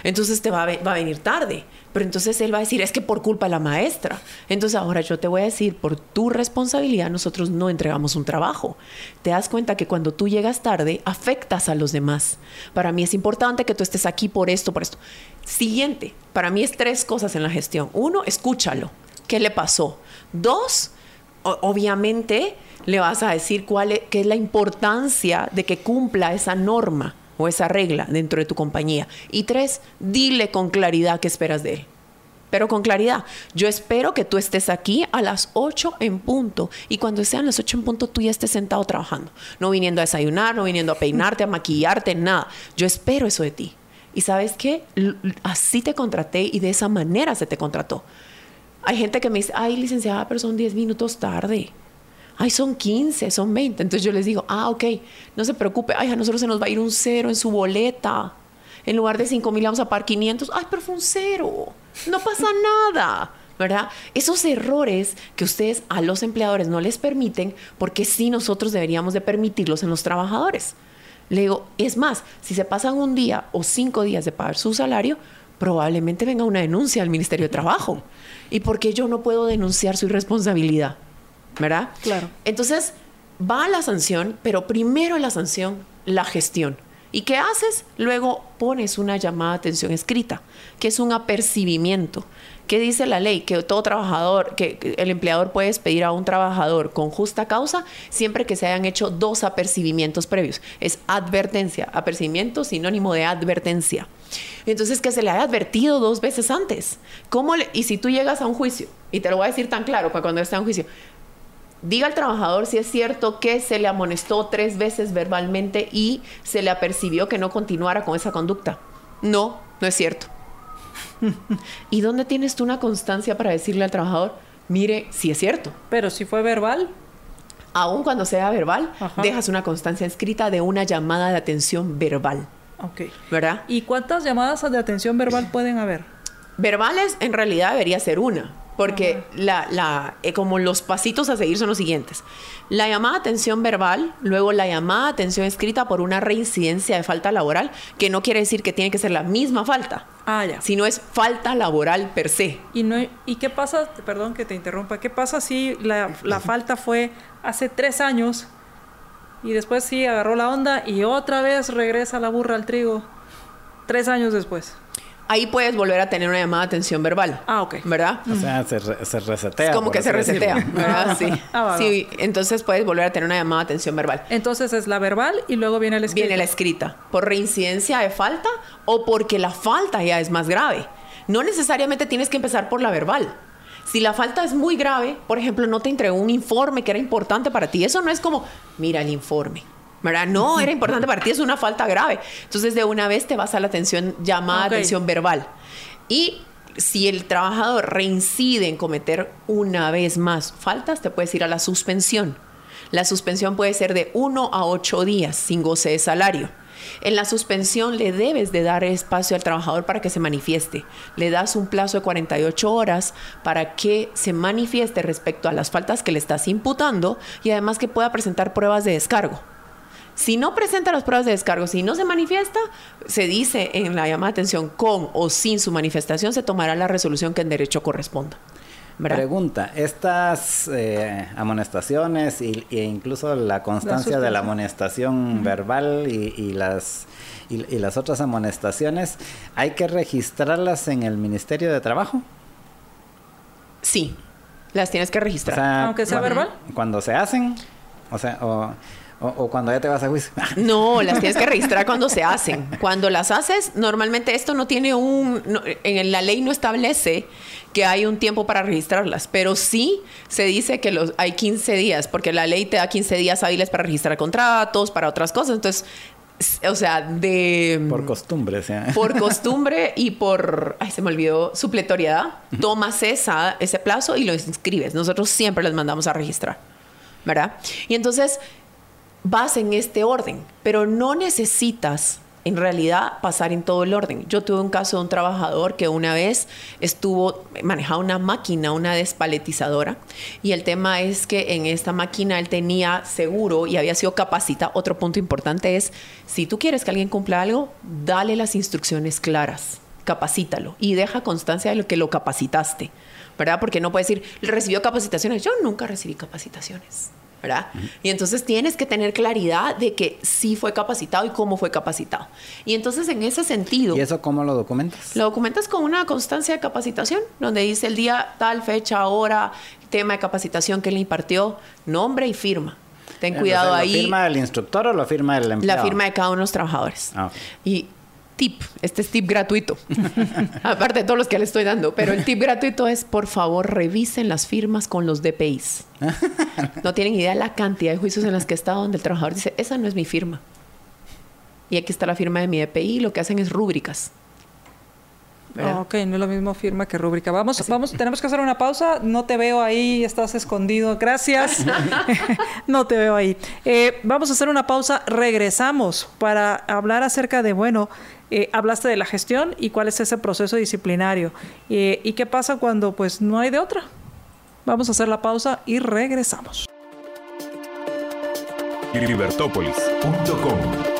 Entonces te va a, va a, venir tarde. Pero entonces él va a decir, es que por culpa de la maestra. Entonces ahora yo te voy a decir, por tu responsabilidad nosotros no entregamos un trabajo. Te das cuenta que cuando tú llegas tarde afectas a los demás. Para mí es importante que tú estés aquí por esto, por esto. Siguiente, para mí es tres cosas en la gestión. Uno, escúchalo. ¿Qué le pasó? Dos, obviamente le vas a decir cuál es, qué es la importancia de que cumpla esa norma esa regla dentro de tu compañía. Y tres, dile con claridad qué esperas de él. Pero con claridad, yo espero que tú estés aquí a las 8 en punto y cuando sean las 8 en punto tú ya estés sentado trabajando, no viniendo a desayunar, no viniendo a peinarte, a maquillarte, nada. Yo espero eso de ti. Y sabes qué, así te contraté y de esa manera se te contrató. Hay gente que me dice, ay licenciada, pero son 10 minutos tarde ay, son 15, son 20. Entonces yo les digo, ah, ok, no se preocupe, ay, a nosotros se nos va a ir un cero en su boleta. En lugar de 5 mil vamos a pagar 500. Ay, pero fue un cero. No pasa [laughs] nada. ¿verdad? Esos errores que ustedes a los empleadores no les permiten, porque sí nosotros deberíamos de permitirlos en los trabajadores. Le digo, es más, si se pasan un día o cinco días de pagar su salario, probablemente venga una denuncia al Ministerio de Trabajo. ¿Y por qué yo no puedo denunciar su irresponsabilidad? ¿Verdad? Claro. Entonces, va la sanción, pero primero la sanción, la gestión. ¿Y qué haces? Luego pones una llamada de atención escrita, que es un apercibimiento. ¿Qué dice la ley? Que todo trabajador, que el empleador puede despedir a un trabajador con justa causa siempre que se hayan hecho dos apercibimientos previos. Es advertencia, apercibimiento sinónimo de advertencia. Entonces, que se le haya advertido dos veces antes. ¿Cómo y si tú llegas a un juicio, y te lo voy a decir tan claro para cuando esté en juicio, diga al trabajador si es cierto que se le amonestó tres veces verbalmente y se le apercibió que no continuara con esa conducta. No, no es cierto. [laughs] ¿Y dónde tienes tú una constancia para decirle al trabajador, mire, si es cierto? Pero si fue verbal. Aún cuando sea verbal, dejas una constancia escrita de una llamada de atención verbal. Ok. ¿Verdad? ¿Y cuántas llamadas de atención verbal pueden haber? Verbales en realidad debería ser una porque la, la, eh, como los pasitos a seguir son los siguientes. La llamada atención verbal, luego la llamada atención escrita por una reincidencia de falta laboral, que no quiere decir que tiene que ser la misma falta, ah, ya. sino es falta laboral per se. ¿Y, no, ¿Y qué pasa, perdón que te interrumpa, qué pasa si la, la falta fue hace tres años y después sí agarró la onda y otra vez regresa la burra al trigo tres años después? Ahí puedes volver a tener una llamada de atención verbal. Ah, ok. ¿Verdad? O sea, se, re- se resetea. Es como que se resetea, decirlo. ¿verdad? [laughs] Sí. Ah, va, sí, entonces puedes volver a tener una llamada de atención verbal. Entonces es la verbal y luego viene el escrito. Viene la escrita, por reincidencia de falta o porque la falta ya es más grave. No necesariamente tienes que empezar por la verbal. Si la falta es muy grave, por ejemplo, no te entregó un informe que era importante para ti, eso no es como, mira el informe. ¿Verdad? No, era importante para ti, es una falta grave. Entonces, de una vez te vas a la atención, llamada Ok. atención verbal. Y si el trabajador reincide en cometer una vez más faltas, te puedes ir a la suspensión. La suspensión puede ser de uno a ocho días sin goce de salario. En la suspensión le debes de dar espacio al trabajador para que se manifieste. Le das un plazo de 48 horas para que se manifieste respecto a las faltas que le estás imputando y además que pueda presentar pruebas de descargo. Si no presenta las pruebas de descargo, si no se manifiesta, se dice en la llamada de atención con o sin su manifestación, se tomará la resolución que en derecho corresponda. ¿verdad? Pregunta, estas eh, amonestaciones y, e incluso la constancia de la amonestación verbal y, y las y, y las otras amonestaciones, ¿hay que registrarlas en el Ministerio de Trabajo? Sí, las tienes que O registrar. sea, Aunque sea verbal. Cuando se hacen, o sea, o, o- o cuando ya te vas a juicio. [laughs] No, las tienes que registrar cuando se hacen. Cuando las haces, normalmente esto no tiene un... no- en la ley no establece que hay un tiempo para registrarlas, pero sí se dice que los, hay 15 días, porque la ley te da 15 días hábiles para registrar contratos, para otras cosas. Entonces, o sea, de... Por costumbre, sea. por [laughs] costumbre y por, ay, se me olvidó, supletoriedad, tomas esa, ese plazo y lo inscribes. Nosotros siempre les mandamos a registrar, ¿verdad? Y entonces vas en este orden, pero no necesitas en realidad pasar en todo el orden. Yo tuve un caso de un trabajador que una vez estuvo manejaba una máquina, una despaletizadora, y el tema es que en esta máquina él tenía seguro y había sido capacitado. Otro punto importante es, si tú quieres que alguien cumpla algo, dale las instrucciones claras, capacítalo y deja constancia de lo que lo capacitaste, ¿verdad? Porque no puedes decir, recibió capacitaciones. Yo nunca recibí capacitaciones. ¿Verdad? Y entonces tienes que tener claridad de que sí fue capacitado y cómo fue capacitado. Y entonces en ese sentido, ¿Y eso cómo lo documentas? lo documentas con una constancia de capacitación, donde dice el día, tal, fecha, hora, tema de capacitación que le impartió, nombre y firma. Ten cuidado Entonces, ahí. ¿Lo firma el instructor o lo firma el empleado? La firma de cada uno de los trabajadores. Ah, ok. Y tip, este es tip gratuito. [laughs] Aparte de todos los que le estoy dando, pero el tip gratuito es, por favor, revisen las firmas con los DPIs. [laughs] No tienen idea la cantidad de juicios en las que he estado donde el trabajador dice, esa no es mi firma. Y aquí está la firma de mi DPI, lo que hacen es rúbricas. ¿Verdad? Ok, no es lo mismo firma que rúbrica. Vamos, vamos, tenemos que hacer una pausa. No te veo ahí, estás escondido. Gracias. [laughs] [laughs] no te veo ahí. Eh, vamos a hacer una pausa. Regresamos para hablar acerca de, bueno, eh, hablaste de la gestión y cuál es ese proceso disciplinario. Eh, y qué pasa cuando pues no hay de otra. Vamos a hacer la pausa y regresamos. Libertópolis.com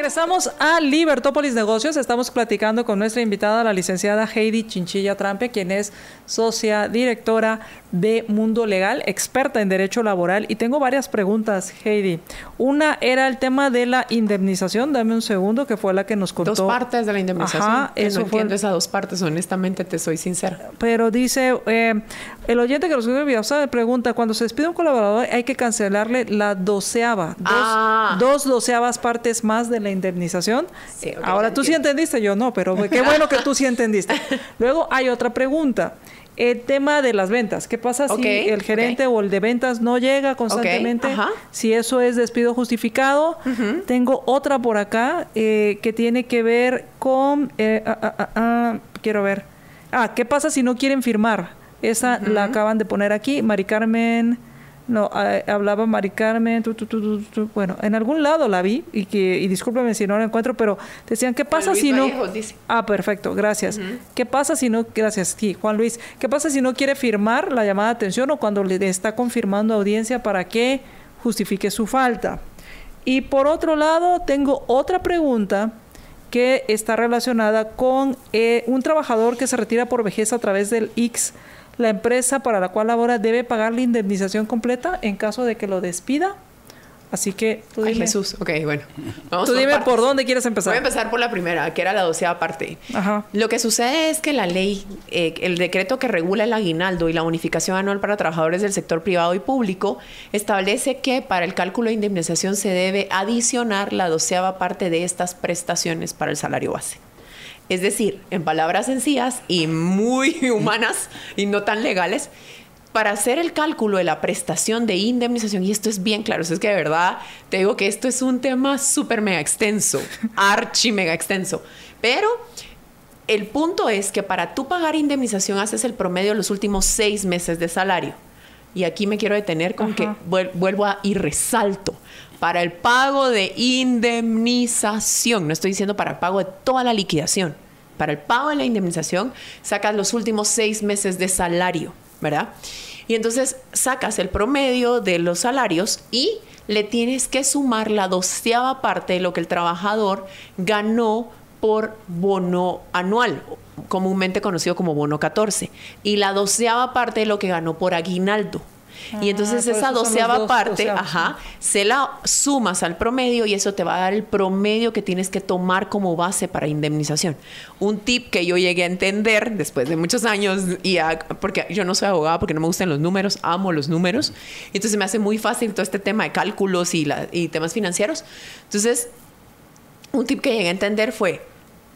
Regresamos a Libertópolis Negocios. Estamos platicando con nuestra invitada, la licenciada Heidi Chinchilla Trampe, quien es socia directora de Mundo Legal, experta en derecho laboral. Y tengo varias preguntas, Heidi. Una era el tema de la indemnización. Dame un segundo, que fue la que nos contó. Dos partes de la indemnización. Ajá, eso no fue. entiendo esas dos partes, honestamente, te soy sincera. Pero dice, eh, el oyente que nos escribió pregunta, cuando se despide un colaborador hay que cancelarle la doceava, dos, Ah. dos doceavas partes más de la indemnización. Sí, Ahora tú sí entendiste, yo no, pero qué [laughs] bueno que tú sí entendiste. Luego hay otra pregunta. El tema de las ventas. ¿Qué pasa si el gerente o el de ventas no llega constantemente? Si eso es despido justificado. Tengo otra por acá eh, que tiene que ver con... eh, ah, ah, ah, quiero ver. Ah, ¿qué pasa si no quieren firmar? Esa la acaban de poner aquí. Mari Carmen... No, hablaba Mari Carmen, tu, tu, tu, bueno, en algún lado la vi y que y discúlpeme si no la encuentro, pero decían qué pasa Luis si no dice. Ah, perfecto, gracias. ¿Qué pasa si no gracias, sí, Juan Luis? ¿Qué pasa si no quiere firmar la llamada de atención o cuando le está confirmando audiencia para que justifique su falta? Y por otro lado, tengo otra pregunta que está relacionada con eh, un trabajador que se retira por vejez a través del X. La empresa para la cual labora debe pagar la indemnización completa en caso de que lo despida Así que tú Ay, Jesús. Ok, bueno. Vamos tú por dime partes. por dónde quieres Voy a empezar. empezar por la primera, que era la doceava parte. Ajá. Lo que sucede es que la ley, eh, el decreto que regula el aguinaldo y la unificación anual para trabajadores del sector privado y público, establece que para el cálculo de indemnización se debe adicionar la doceava parte de estas prestaciones para el salario base. Es decir, en palabras sencillas y muy [laughs] humanas y no tan legales, para hacer el cálculo de la prestación de indemnización, y esto es bien claro, es que de verdad te digo que esto es un tema súper mega extenso, [laughs] archi mega extenso, pero el punto es que para tú pagar indemnización haces el promedio de los últimos seis meses de salario. Y aquí me quiero detener con Ajá. que vuel- vuelvo a y resalto. Para el pago de indemnización, no estoy diciendo para el pago de toda la liquidación. Para el pago de la indemnización sacas los últimos seis meses de salario, ¿verdad? Y entonces sacas el promedio de los salarios y le tienes que sumar la doceava parte de lo que el trabajador ganó por bono anual, comúnmente conocido como bono 14, y la doceava parte de lo que ganó por aguinaldo. Y Ah, entonces esa doceava dos parte, ajá, se la sumas al promedio y eso te va a dar el promedio que tienes que tomar como base para indemnización. Un tip que yo llegué a entender después de muchos años, y a- porque yo no soy abogada porque no me gustan los números, amo los números, y entonces me hace muy fácil todo este tema de cálculos y, la- y temas financieros. Entonces, un tip que llegué a entender fue,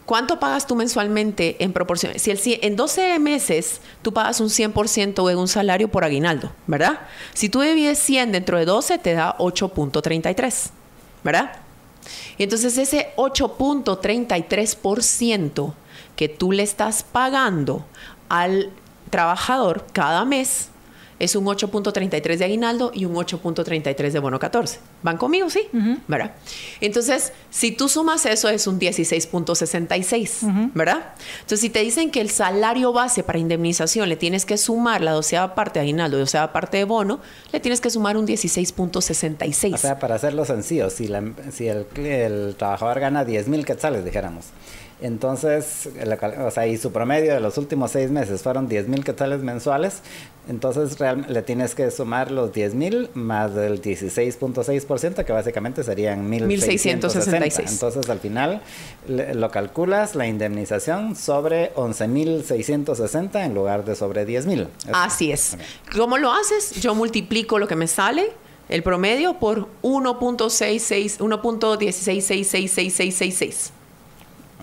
¿cuánto pagas tú mensualmente en proporción? Si el, en 12 meses tú pagas un 100% de un salario por aguinaldo, ¿verdad? Si tú divides 100 dentro de 12 te da 8.33, ¿verdad? Y entonces ese 8.33% que tú le estás pagando al trabajador cada mes es un 8.33 de aguinaldo y un 8.33 de bono 14. ¿Van conmigo? Sí. ¿Verdad? Entonces, si tú sumas eso, es un 16.66. ¿Verdad? Entonces, si te dicen que el salario base para indemnización le tienes que sumar la doceava parte de aguinaldo y doceava parte de bono, le tienes que sumar un 16.66. O sea, para hacerlo sencillo, si, la- si el, el trabajador gana 10 mil quetzales, dijéramos, entonces, el- o sea, y su promedio de los últimos seis meses fueron 10 mil quetzales mensuales, entonces real- le tienes que sumar los 10 mil más el 16.6%, que básicamente serían 1.660. 1.666. Entonces, al final, le- lo calculas la indemnización sobre 11.660 en lugar de sobre 10 mil. Así es. ¿Cómo lo haces? Yo multiplico lo que me sale, el promedio, por 1.66, 1.1666666.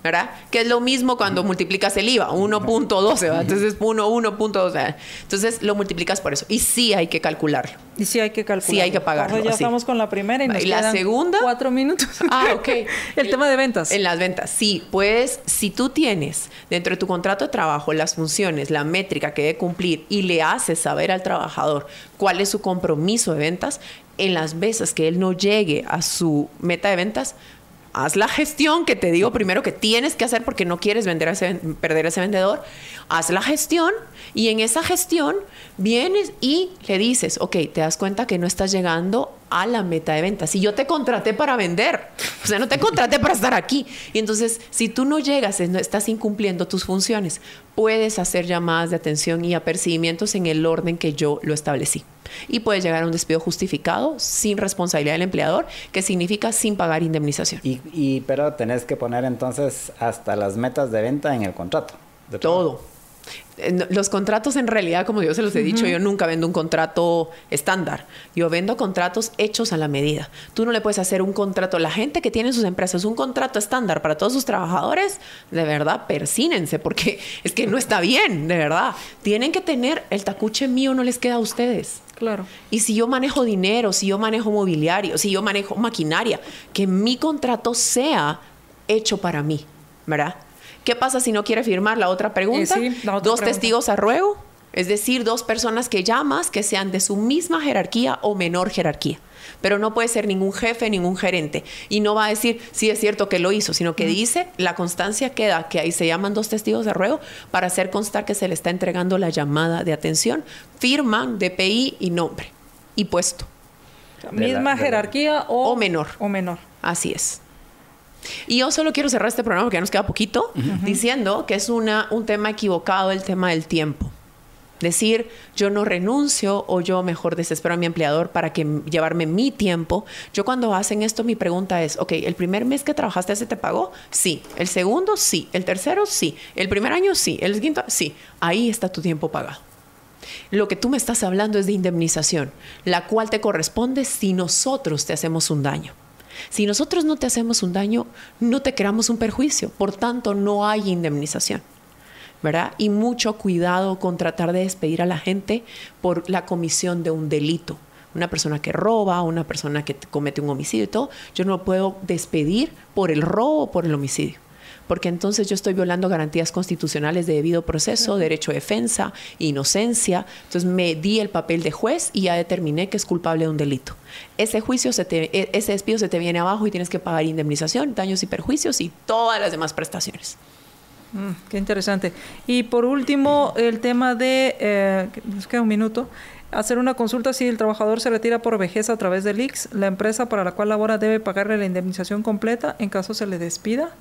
¿Verdad? Que es lo mismo cuando multiplicas el IVA, 1.12, ¿verdad? Entonces 1, 1.12. Entonces lo multiplicas por eso. Y sí hay que calcularlo. Y sí hay que calcular. Sí hay que pagarlo, Entonces ya estamos con la primera y nos ¿Y la quedan segunda? cuatro minutos. Ah, [laughs] ok. El tema de ventas. En las ventas, sí. Puedes, si tú tienes dentro de tu contrato de trabajo las funciones, la métrica que debe cumplir y le haces saber al trabajador cuál es su compromiso de ventas, en las veces que él no llegue a su meta de ventas, haz la gestión que te digo primero que tienes que hacer porque no quieres vender a ese, perder a ese vendedor. Haz la gestión y en esa gestión vienes y le dices, ok, te das cuenta que no estás llegando a la meta de ventas. Si yo te contraté para vender, o sea, no te contraté para estar aquí. Y entonces, si tú no llegas, estás incumpliendo tus funciones, puedes hacer llamadas de atención y apercibimientos en el orden que yo lo establecí. Y puedes llegar a un despido justificado sin responsabilidad del empleador, que significa sin pagar indemnización. Y, y- pero tenés que poner entonces hasta las metas de venta en el contrato. Todo. Los contratos en realidad, como yo se los he dicho, yo nunca vendo un contrato estándar. Yo vendo contratos hechos a la medida. Tú no le puedes hacer un contrato. La gente que tiene en sus empresas un contrato estándar para todos sus trabajadores, de verdad, persínense, porque [laughs] es que no está bien, de verdad. Tienen que tener, el tacuche mío no les queda a ustedes. Claro. Y si yo manejo dinero, si yo manejo mobiliario, si yo manejo maquinaria, que mi contrato sea hecho para mí, ¿verdad? ¿Qué pasa si no quiere firmar? La otra pregunta. Eh, sí, la otra dos pregunta. testigos a ruego, es decir, dos personas que llamas que sean de su misma jerarquía o menor jerarquía. Pero no puede ser ningún jefe, ningún gerente. Y no va a decir, sí es cierto que lo hizo, sino que dice, la constancia queda, que ahí se llaman dos testigos de ruego para hacer constar que se le está entregando la llamada de atención. Firman DPI y nombre y puesto. Misma la- jerarquía o, O menor. O menor. Así es. Y yo solo quiero cerrar este programa porque ya nos queda poquito diciendo que es una, un tema equivocado el tema del tiempo. Decir, yo no renuncio o yo mejor desespero a mi empleador para que llevarme mi tiempo. Yo cuando hacen esto, mi pregunta es, ok, ¿el primer mes que trabajaste se te pagó? Sí. ¿El segundo? Sí. ¿El tercero? Sí. ¿El primer año? Sí. ¿El quinto? Sí. Ahí está tu tiempo pagado. Lo que tú me estás hablando es de indemnización, la cual te corresponde si nosotros te hacemos un daño. Si nosotros no te hacemos un daño, no te creamos un perjuicio, por tanto no hay indemnización. ¿verdad? Y mucho cuidado con tratar de despedir a la gente por la comisión de un delito. Una persona que roba, una persona que comete un homicidio y todo, yo no puedo despedir por el robo o por el homicidio. Porque entonces yo estoy violando garantías constitucionales de debido proceso, derecho de defensa, inocencia. Entonces me di el papel de juez y ya determiné que es culpable de un delito. Ese juicio, se te, e, ese despido se te viene abajo y tienes que pagar indemnización, daños y perjuicios y todas las demás prestaciones. Mm, qué interesante. Y por último, el tema de, eh, nos queda un minuto, hacer una consulta si el trabajador se retira por vejez a través del IX, la empresa para la cual labora debe pagarle la indemnización completa en caso se le despida.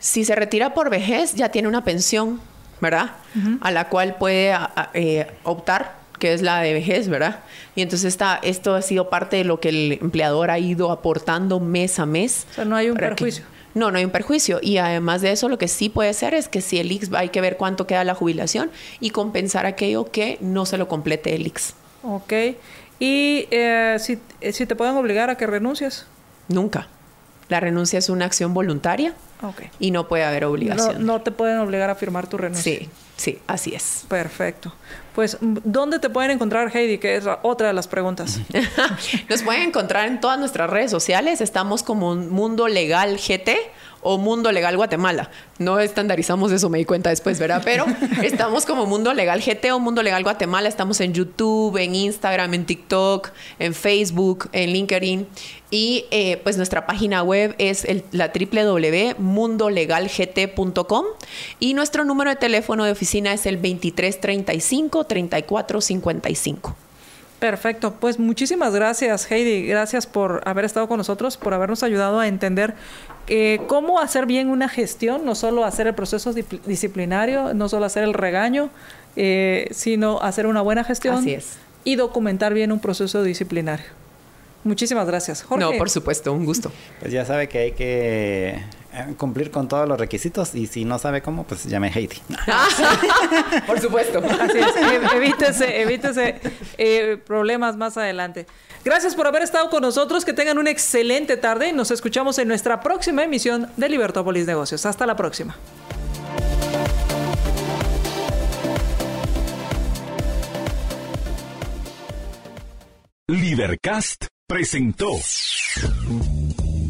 Si se retira por vejez, ya tiene una pensión, ¿verdad? A la cual puede eh, optar, que es la de vejez, ¿verdad? Y entonces está, esto ha sido parte de lo que el empleador ha ido aportando mes a mes. O sea, no hay un perjuicio. No, no hay un perjuicio. Y además de eso, lo que sí puede ser es que si el IX hay que ver cuánto queda la jubilación y compensar aquello que no se lo complete el IX. Ok. ¿Y eh, si, eh, si, te pueden obligar a que renuncies? Nunca. La renuncia es una acción voluntaria okay. y no puede haber obligación. No, no, te pueden obligar a firmar tu renuncia. Sí, sí, así es. Perfecto. Pues, ¿dónde te pueden encontrar, Heidi? Que es otra de las preguntas. [laughs] Nos pueden encontrar en todas nuestras redes sociales. Estamos como Mundo Legal GT o Mundo Legal Guatemala. No estandarizamos eso, me di cuenta después, ¿verdad? Pero [laughs] estamos como Mundo Legal GT o Mundo Legal Guatemala. Estamos en YouTube, en Instagram, en TikTok, en Facebook, en LinkedIn. Y eh, pues nuestra página web es el, la www.mundolegalgt.com y nuestro número de teléfono de oficina es el 2335 3455. Perfecto, pues muchísimas gracias Heidi, gracias por haber estado con nosotros, por habernos ayudado a entender eh, cómo hacer bien una gestión, no solo hacer el proceso disciplinario, no solo hacer el regaño, eh, sino hacer una buena gestión y documentar bien un proceso disciplinario. Muchísimas gracias. Jorge. No, por supuesto, un gusto. Pues ya sabe que hay que cumplir con todos los requisitos y si no sabe cómo, pues llame a Heidi. [laughs] por supuesto. Así es, evítese, evítese eh, problemas más adelante. Gracias por haber estado con nosotros, que tengan una excelente tarde y nos escuchamos en nuestra próxima emisión de Libertópolis Negocios. Hasta la próxima. Libercast presentó